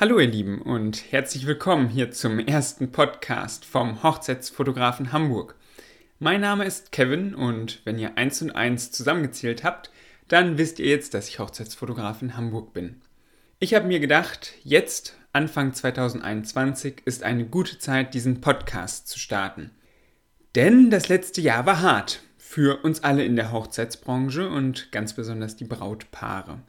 Hallo ihr Lieben und herzlich willkommen hier zum ersten Podcast vom Hochzeitsfotografen Hamburg. Mein Name ist Kevin und wenn ihr eins und eins zusammengezählt habt, dann wisst ihr jetzt, dass ich Hochzeitsfotograf in Hamburg bin. Ich habe mir gedacht, jetzt, Anfang 2021, ist eine gute Zeit, diesen Podcast zu starten. Denn das letzte Jahr war hart für uns alle in der Hochzeitsbranche und ganz besonders die Brautpaare.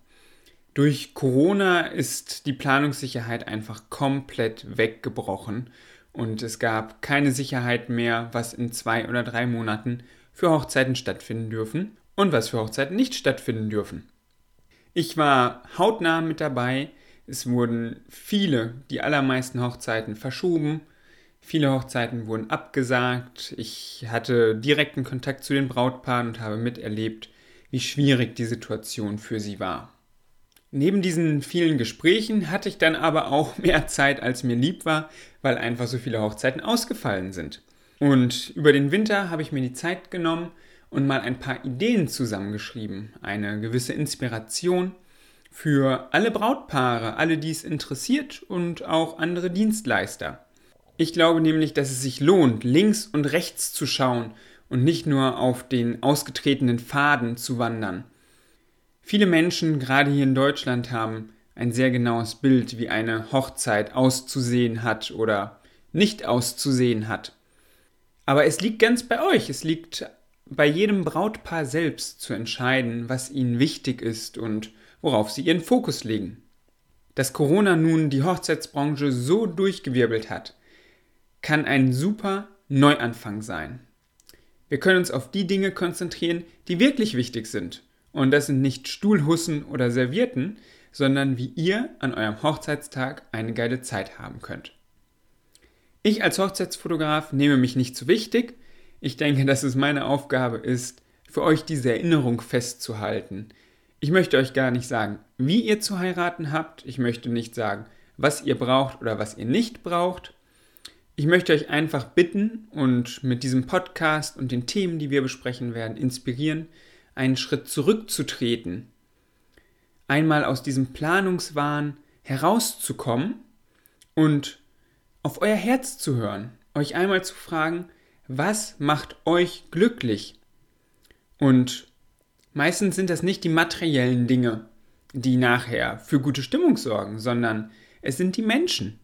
Durch Corona ist die Planungssicherheit einfach komplett weggebrochen und es gab keine Sicherheit mehr, was in zwei oder drei Monaten für Hochzeiten stattfinden dürfen und was für Hochzeiten nicht stattfinden dürfen. Ich war hautnah mit dabei. Es wurden viele, die allermeisten Hochzeiten verschoben. Viele Hochzeiten wurden abgesagt. Ich hatte direkten Kontakt zu den Brautpaaren und habe miterlebt, wie schwierig die Situation für sie war. Neben diesen vielen Gesprächen hatte ich dann aber auch mehr Zeit, als mir lieb war, weil einfach so viele Hochzeiten ausgefallen sind. Und über den Winter habe ich mir die Zeit genommen und mal ein paar Ideen zusammengeschrieben, eine gewisse Inspiration für alle Brautpaare, alle, die es interessiert und auch andere Dienstleister. Ich glaube nämlich, dass es sich lohnt, links und rechts zu schauen und nicht nur auf den ausgetretenen Faden zu wandern. Viele Menschen, gerade hier in Deutschland, haben ein sehr genaues Bild, wie eine Hochzeit auszusehen hat oder nicht auszusehen hat. Aber es liegt ganz bei euch, es liegt bei jedem Brautpaar selbst zu entscheiden, was ihnen wichtig ist und worauf sie ihren Fokus legen. Dass Corona nun die Hochzeitsbranche so durchgewirbelt hat, kann ein super Neuanfang sein. Wir können uns auf die Dinge konzentrieren, die wirklich wichtig sind und das sind nicht Stuhlhussen oder Servierten, sondern wie ihr an eurem Hochzeitstag eine geile Zeit haben könnt. Ich als Hochzeitsfotograf nehme mich nicht zu wichtig. Ich denke, dass es meine Aufgabe ist, für euch diese Erinnerung festzuhalten. Ich möchte euch gar nicht sagen, wie ihr zu heiraten habt. Ich möchte nicht sagen, was ihr braucht oder was ihr nicht braucht. Ich möchte euch einfach bitten und mit diesem Podcast und den Themen, die wir besprechen werden, inspirieren, einen Schritt zurückzutreten, einmal aus diesem Planungswahn herauszukommen und auf euer Herz zu hören, euch einmal zu fragen, was macht euch glücklich? Und meistens sind das nicht die materiellen Dinge, die nachher für gute Stimmung sorgen, sondern es sind die Menschen.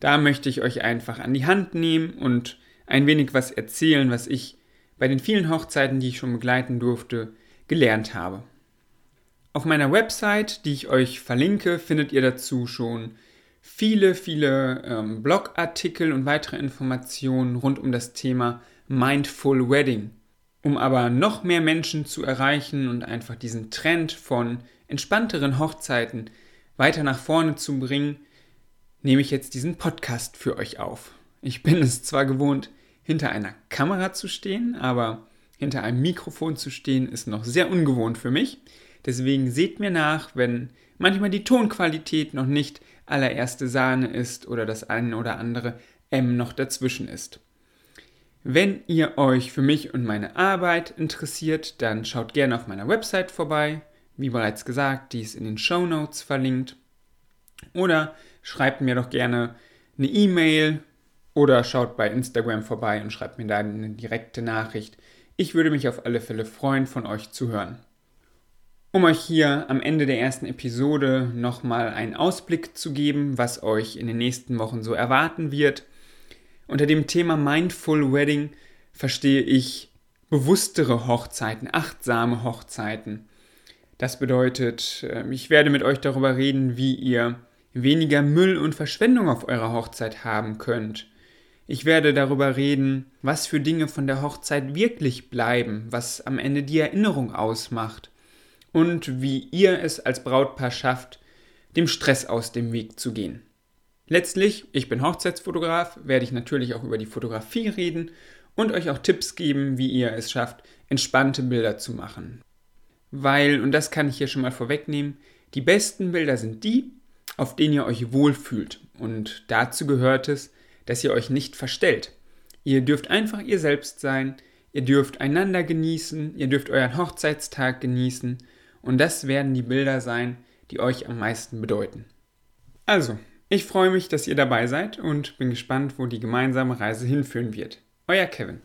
Da möchte ich euch einfach an die Hand nehmen und ein wenig was erzählen, was ich bei den vielen Hochzeiten, die ich schon begleiten durfte, gelernt habe. Auf meiner Website, die ich euch verlinke, findet ihr dazu schon viele, viele ähm, Blogartikel und weitere Informationen rund um das Thema Mindful Wedding. Um aber noch mehr Menschen zu erreichen und einfach diesen Trend von entspannteren Hochzeiten weiter nach vorne zu bringen, nehme ich jetzt diesen Podcast für euch auf. Ich bin es zwar gewohnt, hinter einer Kamera zu stehen, aber hinter einem Mikrofon zu stehen ist noch sehr ungewohnt für mich. Deswegen seht mir nach, wenn manchmal die Tonqualität noch nicht allererste Sahne ist oder das eine oder andere M noch dazwischen ist. Wenn ihr euch für mich und meine Arbeit interessiert, dann schaut gerne auf meiner Website vorbei. Wie bereits gesagt, die ist in den Show Notes verlinkt. Oder schreibt mir doch gerne eine E-Mail oder schaut bei Instagram vorbei und schreibt mir da eine direkte Nachricht. Ich würde mich auf alle Fälle freuen, von euch zu hören. Um euch hier am Ende der ersten Episode nochmal einen Ausblick zu geben, was euch in den nächsten Wochen so erwarten wird. Unter dem Thema Mindful Wedding verstehe ich bewusstere Hochzeiten, achtsame Hochzeiten. Das bedeutet, ähm, ich werde mit euch darüber reden, wie ihr weniger Müll und Verschwendung auf eurer Hochzeit haben könnt ich werde darüber reden, was für Dinge von der Hochzeit wirklich bleiben, was am Ende die Erinnerung ausmacht und wie ihr es als Brautpaar schafft, dem Stress aus dem Weg zu gehen. Letztlich, ich bin Hochzeitsfotograf, werde ich natürlich auch über die Fotografie reden und euch auch Tipps geben, wie ihr es schafft, entspannte Bilder zu machen. Weil, und das kann ich hier schon mal vorwegnehmen, die besten Bilder sind die, auf denen ihr euch wohlfühlt. Und dazu gehört es, dass ihr euch nicht verstellt. Ihr dürft einfach ihr selbst sein, ihr dürft einander genießen, ihr dürft euren Hochzeitstag genießen und das werden die Bilder sein, die euch am meisten bedeuten. Also, ich freue mich, dass ihr dabei seid und bin gespannt, wo die gemeinsame Reise hinführen wird. Euer Kevin.